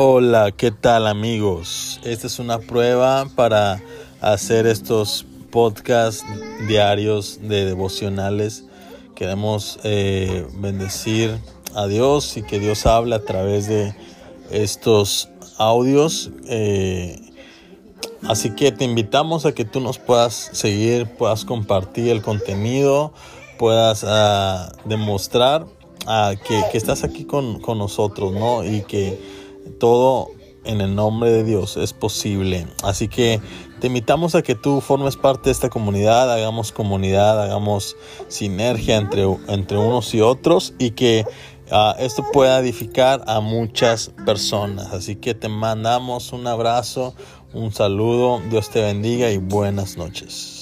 Hola, ¿qué tal amigos? Esta es una prueba para hacer estos podcasts diarios de devocionales. Queremos eh, bendecir a Dios y que Dios hable a través de estos audios. Eh, así que te invitamos a que tú nos puedas seguir, puedas compartir el contenido, puedas uh, demostrar uh, que, que, estás aquí con, con nosotros, ¿no? Y que todo en el nombre de Dios es posible. Así que te invitamos a que tú formes parte de esta comunidad, hagamos comunidad, hagamos sinergia entre, entre unos y otros y que uh, esto pueda edificar a muchas personas. Así que te mandamos un abrazo, un saludo, Dios te bendiga y buenas noches.